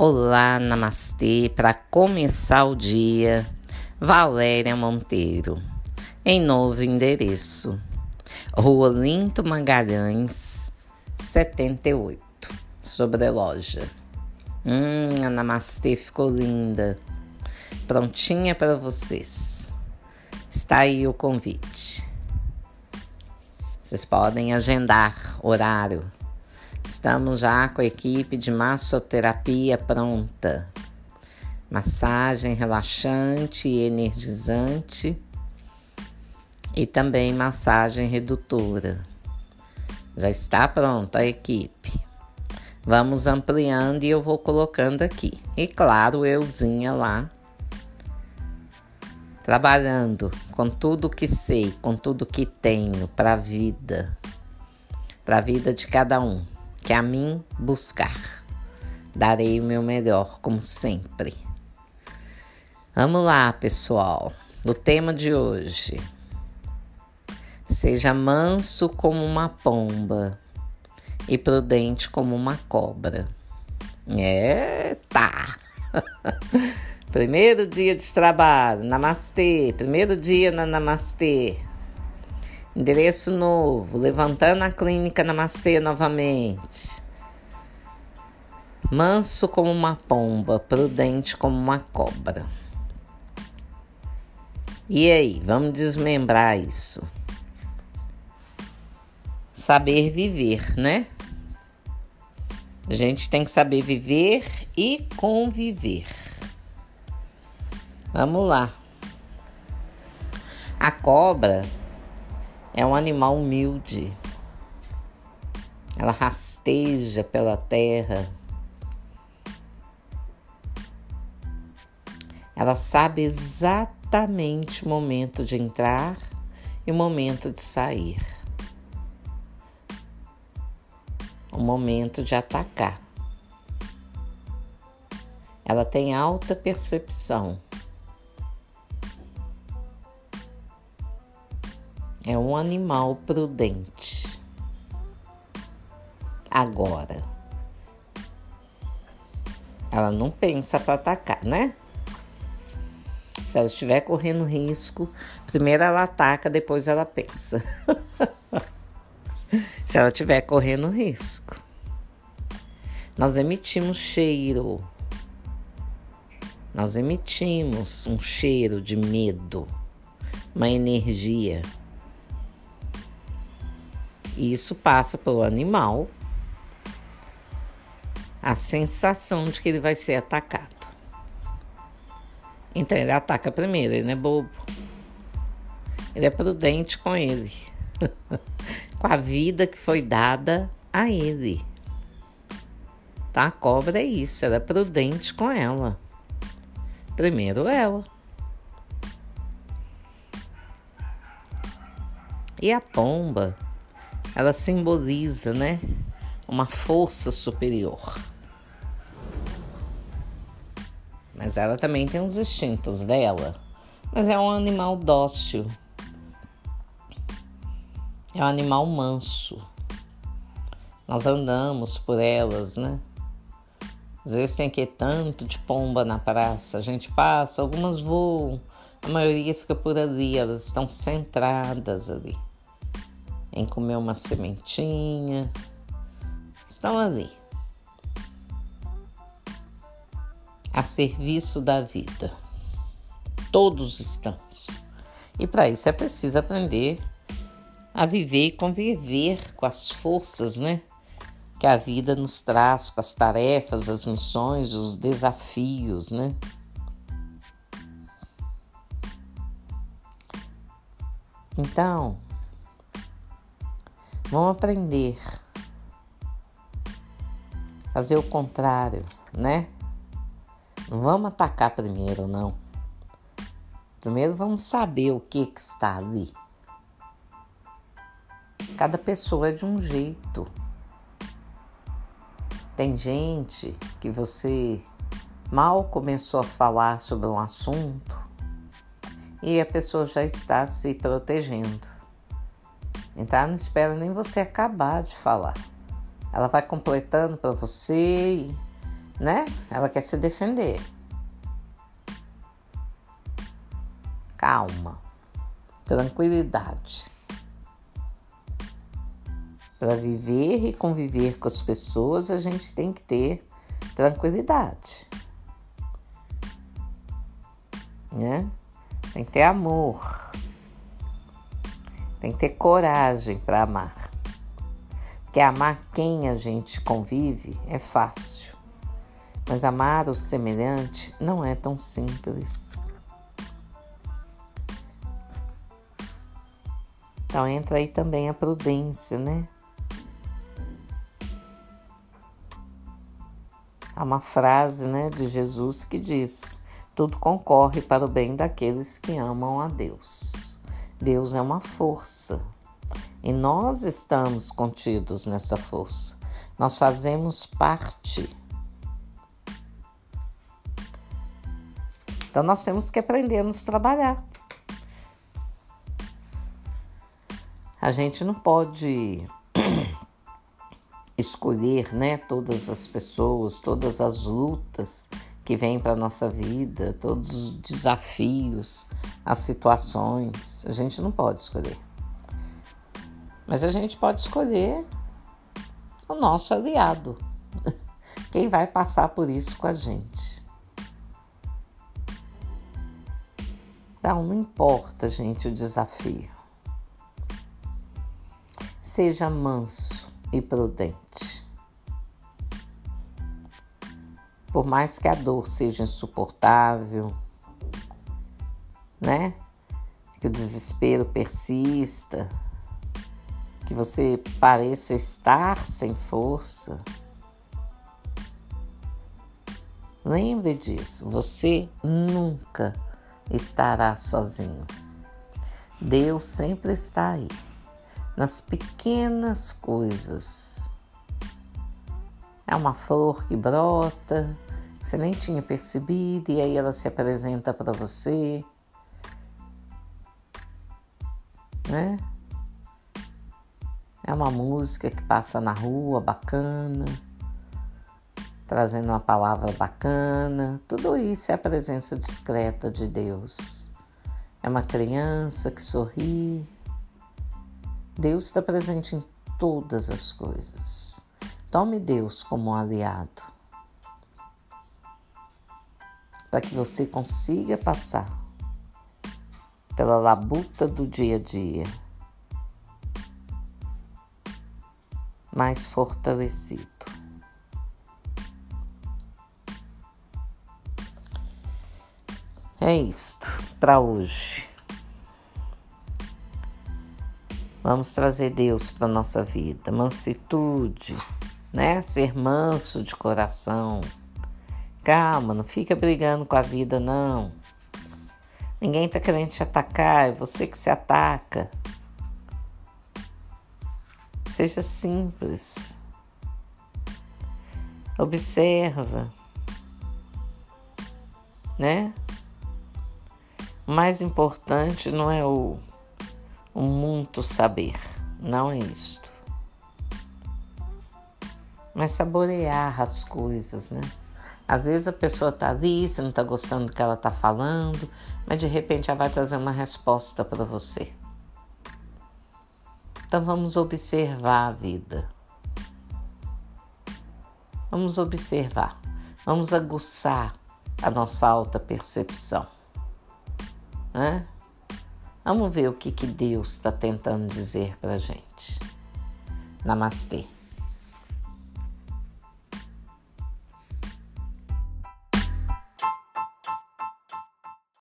Olá, namastê. Para começar o dia, Valéria Monteiro, em novo endereço, Rua Linto Magalhães, 78, sobre a loja. Hum, a namastê ficou linda. Prontinha para vocês. Está aí o convite. Vocês podem agendar horário Estamos já com a equipe de massoterapia pronta. Massagem relaxante e energizante e também massagem redutora. Já está pronta a equipe. Vamos ampliando e eu vou colocando aqui. E claro, euzinha lá trabalhando com tudo que sei, com tudo que tenho para a vida, para a vida de cada um que a mim buscar. Darei o meu melhor, como sempre. Vamos lá, pessoal. O tema de hoje. Seja manso como uma pomba e prudente como uma cobra. É, tá. Primeiro dia de trabalho, namastê. Primeiro dia na namastê. Endereço novo, levantando a clínica Namastê novamente. Manso como uma pomba, prudente como uma cobra. E aí, vamos desmembrar isso. Saber viver, né? A gente tem que saber viver e conviver. Vamos lá. A cobra é um animal humilde. Ela rasteja pela terra. Ela sabe exatamente o momento de entrar e o momento de sair. O momento de atacar. Ela tem alta percepção. É um animal prudente. Agora, ela não pensa para atacar, né? Se ela estiver correndo risco, primeiro ela ataca, depois ela pensa. Se ela estiver correndo risco. Nós emitimos cheiro. Nós emitimos um cheiro de medo, uma energia. Isso passa pelo animal a sensação de que ele vai ser atacado. Então ele ataca primeiro, ele não é bobo. Ele é prudente com ele, com a vida que foi dada a ele. Tá? A cobra é isso, ela é prudente com ela. Primeiro ela. E a pomba ela simboliza, né, uma força superior. Mas ela também tem os instintos dela. Mas é um animal dócil. É um animal manso. Nós andamos por elas, né? Às vezes tem aqui tanto de pomba na praça. A gente passa, algumas voam, a maioria fica por ali, elas estão centradas ali em comer uma sementinha. Estão ali, a serviço da vida. Todos estamos. E para isso é preciso aprender a viver e conviver com as forças, né? Que a vida nos traz, com as tarefas, as missões, os desafios, né? Então, Vamos aprender. Fazer o contrário, né? Não vamos atacar primeiro, não. Primeiro vamos saber o que, que está ali. Cada pessoa é de um jeito. Tem gente que você mal começou a falar sobre um assunto e a pessoa já está se protegendo. Então ela não espera nem você acabar de falar. Ela vai completando para você né? Ela quer se defender. Calma, tranquilidade. Para viver e conviver com as pessoas, a gente tem que ter tranquilidade. Né? Tem que ter amor. Tem que ter coragem para amar. Porque amar quem a gente convive é fácil. Mas amar o semelhante não é tão simples. Então entra aí também a prudência, né? Há uma frase né, de Jesus que diz: Tudo concorre para o bem daqueles que amam a Deus. Deus é uma força e nós estamos contidos nessa força. Nós fazemos parte. Então nós temos que aprender a nos trabalhar. A gente não pode escolher, né, todas as pessoas, todas as lutas que vêm para nossa vida, todos os desafios, as situações. A gente não pode escolher. Mas a gente pode escolher o nosso aliado. Quem vai passar por isso com a gente. Então, não importa, gente, o desafio. Seja manso e prudente. Por mais que a dor seja insuportável, né? Que o desespero persista, que você pareça estar sem força. Lembre disso, você nunca estará sozinho. Deus sempre está aí nas pequenas coisas. É uma flor que brota, você nem tinha percebido, e aí ela se apresenta para você. Né? É uma música que passa na rua bacana, trazendo uma palavra bacana. Tudo isso é a presença discreta de Deus. É uma criança que sorri, Deus está presente em todas as coisas. Tome Deus como um aliado para que você consiga passar pela labuta do dia a dia mais fortalecido. É isto para hoje. Vamos trazer Deus para nossa vida, mansitude, né? Ser manso de coração. Calma, não fica brigando com a vida não. Ninguém tá querendo te atacar, é você que se ataca. Seja simples. Observa. Né? O mais importante não é o um muito saber, não é isto. Mas saborear as coisas, né? Às vezes a pessoa tá ali, você não tá gostando do que ela tá falando, mas de repente ela vai trazer uma resposta para você. Então vamos observar a vida. Vamos observar, vamos aguçar a nossa alta percepção. Né? Vamos ver o que, que Deus está tentando dizer para gente. Namastê.